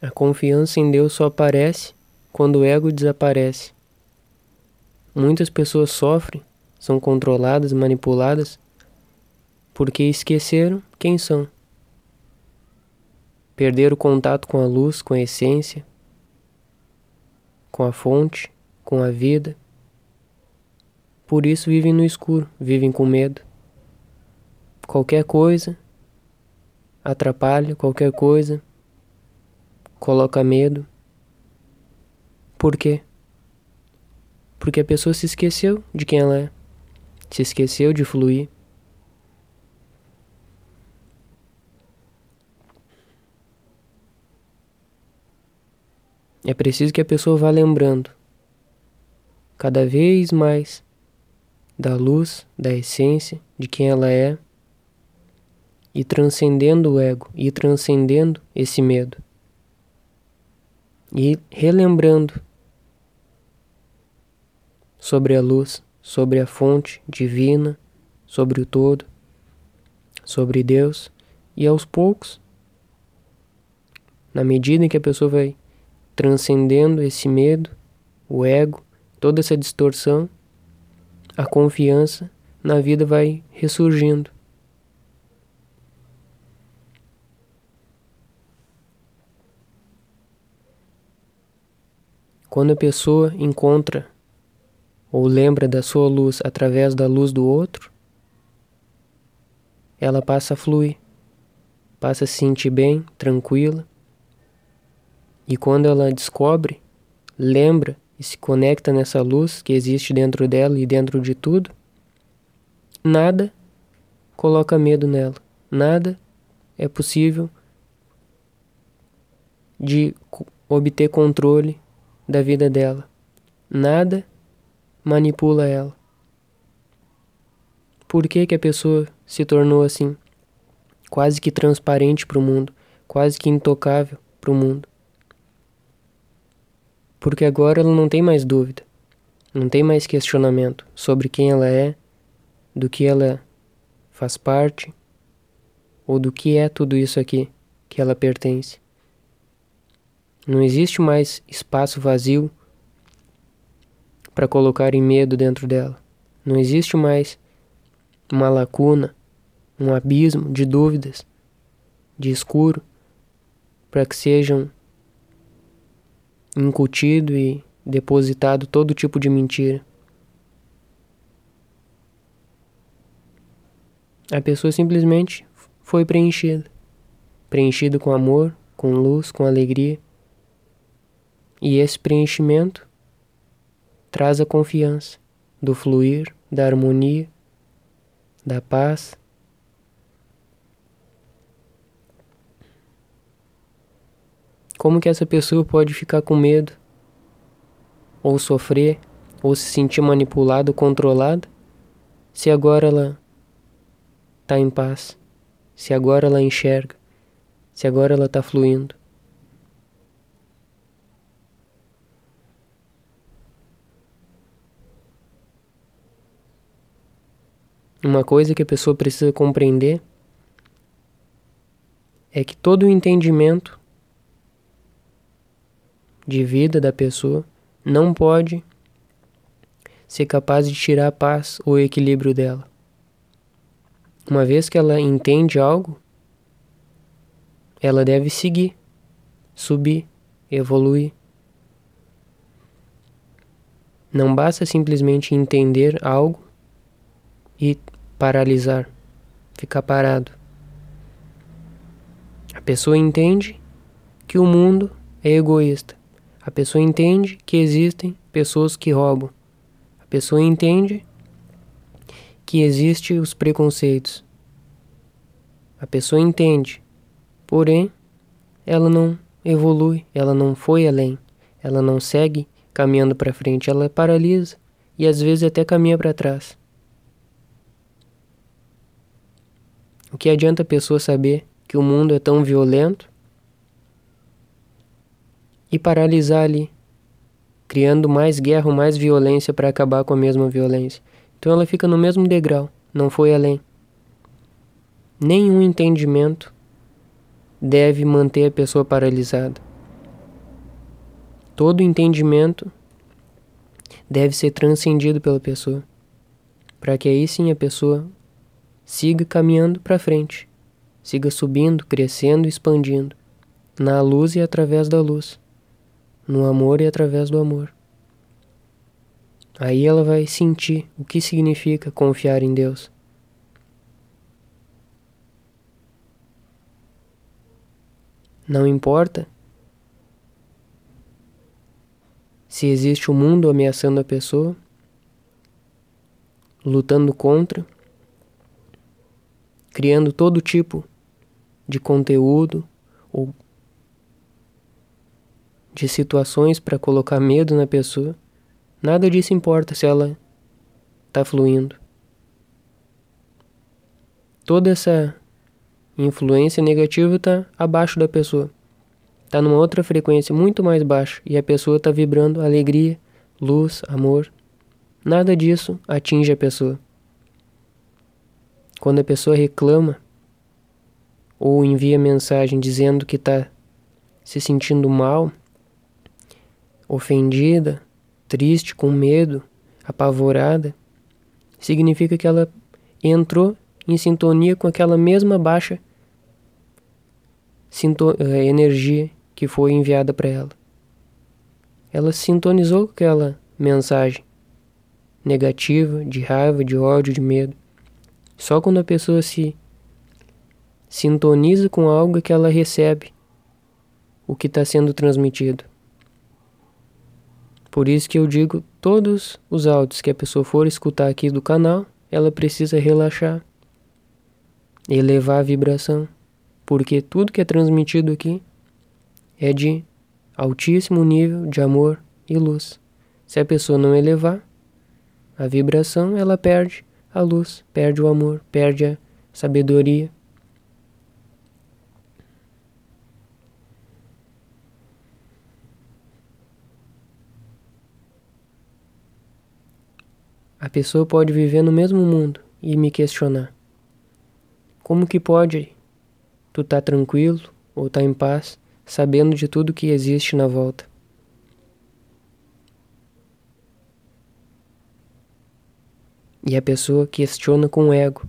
A confiança em Deus só aparece quando o ego desaparece. Muitas pessoas sofrem, são controladas, manipuladas, porque esqueceram quem são. Perderam o contato com a luz, com a essência, com a fonte, com a vida. Por isso vivem no escuro, vivem com medo. Qualquer coisa atrapalha, qualquer coisa coloca medo. Por quê? Porque a pessoa se esqueceu de quem ela é, se esqueceu de fluir. É preciso que a pessoa vá lembrando cada vez mais da luz, da essência, de quem ela é, e transcendendo o ego, e transcendendo esse medo, e relembrando sobre a luz, sobre a fonte divina, sobre o todo, sobre Deus, e aos poucos, na medida em que a pessoa vai transcendendo esse medo, o ego, toda essa distorção, a confiança na vida vai ressurgindo. Quando a pessoa encontra ou lembra da sua luz através da luz do outro, ela passa a fluir, passa a se sentir bem, tranquila e quando ela descobre, lembra e se conecta nessa luz que existe dentro dela e dentro de tudo, nada coloca medo nela. Nada é possível de obter controle da vida dela. Nada manipula ela. Por que, que a pessoa se tornou assim? Quase que transparente para o mundo, quase que intocável para o mundo porque agora ela não tem mais dúvida, não tem mais questionamento sobre quem ela é, do que ela faz parte ou do que é tudo isso aqui que ela pertence. Não existe mais espaço vazio para colocar em medo dentro dela. Não existe mais uma lacuna, um abismo de dúvidas, de escuro, para que sejam incutido e depositado todo tipo de mentira. A pessoa simplesmente foi preenchida. Preenchida com amor, com luz, com alegria. E esse preenchimento traz a confiança do fluir, da harmonia, da paz. Como que essa pessoa pode ficar com medo, ou sofrer, ou se sentir manipulada, controlada, se agora ela está em paz, se agora ela enxerga, se agora ela está fluindo? Uma coisa que a pessoa precisa compreender é que todo o entendimento de vida da pessoa não pode ser capaz de tirar a paz ou equilíbrio dela. Uma vez que ela entende algo, ela deve seguir, subir, evoluir. Não basta simplesmente entender algo e paralisar, ficar parado. A pessoa entende que o mundo é egoísta. A pessoa entende que existem pessoas que roubam. A pessoa entende que existem os preconceitos. A pessoa entende, porém, ela não evolui, ela não foi além, ela não segue caminhando para frente, ela paralisa e às vezes até caminha para trás. O que adianta a pessoa saber que o mundo é tão violento e paralisar ali, criando mais guerra, mais violência para acabar com a mesma violência. Então ela fica no mesmo degrau, não foi além. Nenhum entendimento deve manter a pessoa paralisada. todo entendimento deve ser transcendido pela pessoa, para que aí sim a pessoa siga caminhando para frente, siga subindo, crescendo, expandindo, na luz e através da luz, no amor e através do amor. Aí ela vai sentir o que significa confiar em Deus. Não importa se existe o um mundo ameaçando a pessoa, lutando contra, criando todo tipo de conteúdo ou de situações para colocar medo na pessoa. Nada disso importa se ela está fluindo. Toda essa influência negativa está abaixo da pessoa. Está numa outra frequência muito mais baixa e a pessoa está vibrando alegria, luz, amor. Nada disso atinge a pessoa. Quando a pessoa reclama ou envia mensagem dizendo que está se sentindo mal, ofendida, triste, com medo, apavorada, significa que ela entrou em sintonia com aquela mesma baixa eh, energia que foi enviada para ela. Ela sintonizou com aquela mensagem negativa, de raiva, de ódio, de medo. Só quando a pessoa se sintoniza com algo que ela recebe o que está sendo transmitido. Por isso que eu digo, todos os áudios que a pessoa for escutar aqui do canal, ela precisa relaxar, elevar a vibração, porque tudo que é transmitido aqui é de altíssimo nível de amor e luz. Se a pessoa não elevar a vibração, ela perde a luz, perde o amor, perde a sabedoria, A pessoa pode viver no mesmo mundo e me questionar: como que pode? Tu tá tranquilo ou tá em paz, sabendo de tudo que existe na volta? E a pessoa questiona com o ego,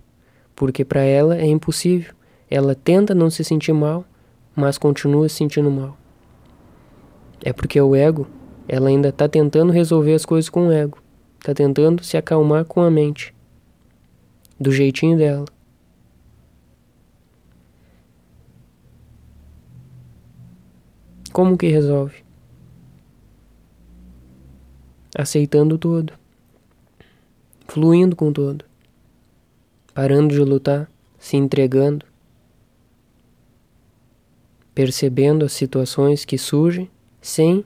porque para ela é impossível. Ela tenta não se sentir mal, mas continua se sentindo mal. É porque o ego, ela ainda está tentando resolver as coisas com o ego. Tá tentando se acalmar com a mente. Do jeitinho dela. Como que resolve? Aceitando tudo. Fluindo com tudo. Parando de lutar, se entregando. Percebendo as situações que surgem sem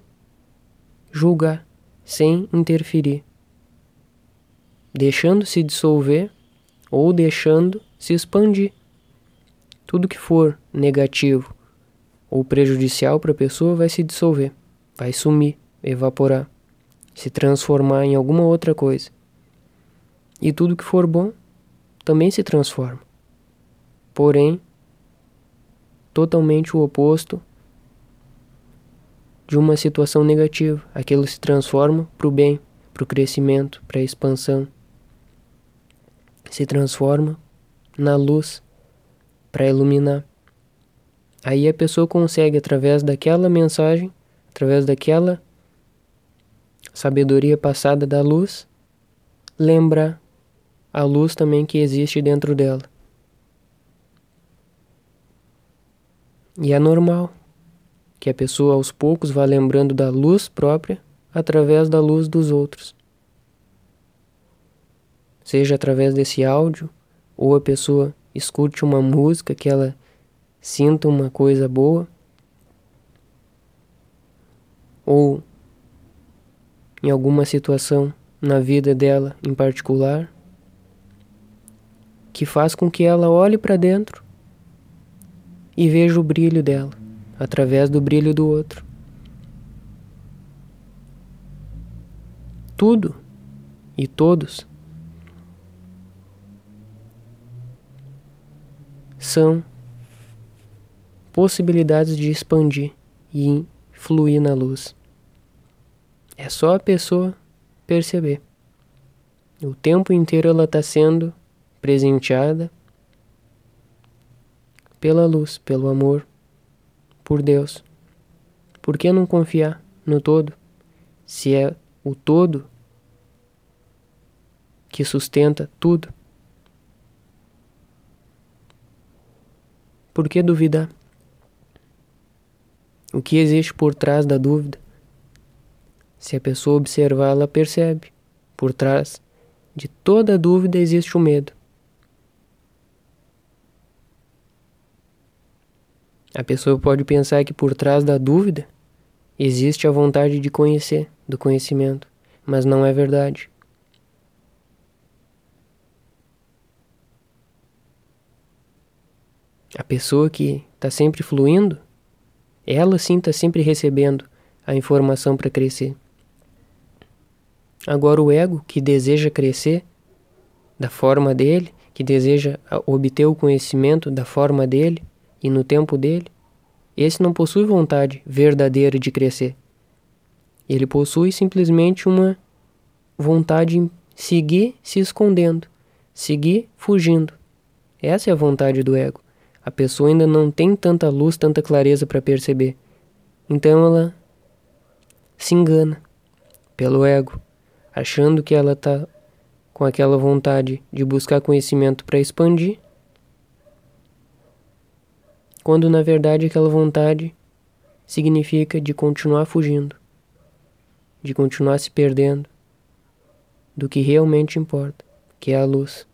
julgar, sem interferir deixando se dissolver ou deixando se expandir. Tudo que for negativo ou prejudicial para a pessoa vai se dissolver, vai sumir, evaporar, se transformar em alguma outra coisa. E tudo que for bom também se transforma. Porém, totalmente o oposto de uma situação negativa. Aquilo se transforma para o bem, para o crescimento, para a expansão se transforma na luz para iluminar. Aí a pessoa consegue, através daquela mensagem, através daquela sabedoria passada da luz, lembrar a luz também que existe dentro dela. E é normal que a pessoa aos poucos vá lembrando da luz própria através da luz dos outros seja através desse áudio, ou a pessoa escute uma música que ela sinta uma coisa boa, ou em alguma situação na vida dela em particular, que faz com que ela olhe para dentro e veja o brilho dela através do brilho do outro. Tudo e todos são possibilidades de expandir e fluir na luz. É só a pessoa perceber. O tempo inteiro ela está sendo presenteada pela luz, pelo amor, por Deus. Por que não confiar no todo? Se é o todo que sustenta tudo. Por que duvidar? O que existe por trás da dúvida? Se a pessoa observar, ela percebe. Por trás de toda dúvida existe o medo. A pessoa pode pensar que por trás da dúvida existe a vontade de conhecer, do conhecimento, mas não é verdade. A pessoa que está sempre fluindo, ela sim está sempre recebendo a informação para crescer. Agora, o ego que deseja crescer da forma dele, que deseja obter o conhecimento da forma dele e no tempo dele, esse não possui vontade verdadeira de crescer. Ele possui simplesmente uma vontade em seguir se escondendo, seguir fugindo. Essa é a vontade do ego a pessoa ainda não tem tanta luz, tanta clareza para perceber. Então ela se engana pelo ego, achando que ela está com aquela vontade de buscar conhecimento para expandir, quando na verdade aquela vontade significa de continuar fugindo, de continuar se perdendo do que realmente importa, que é a luz.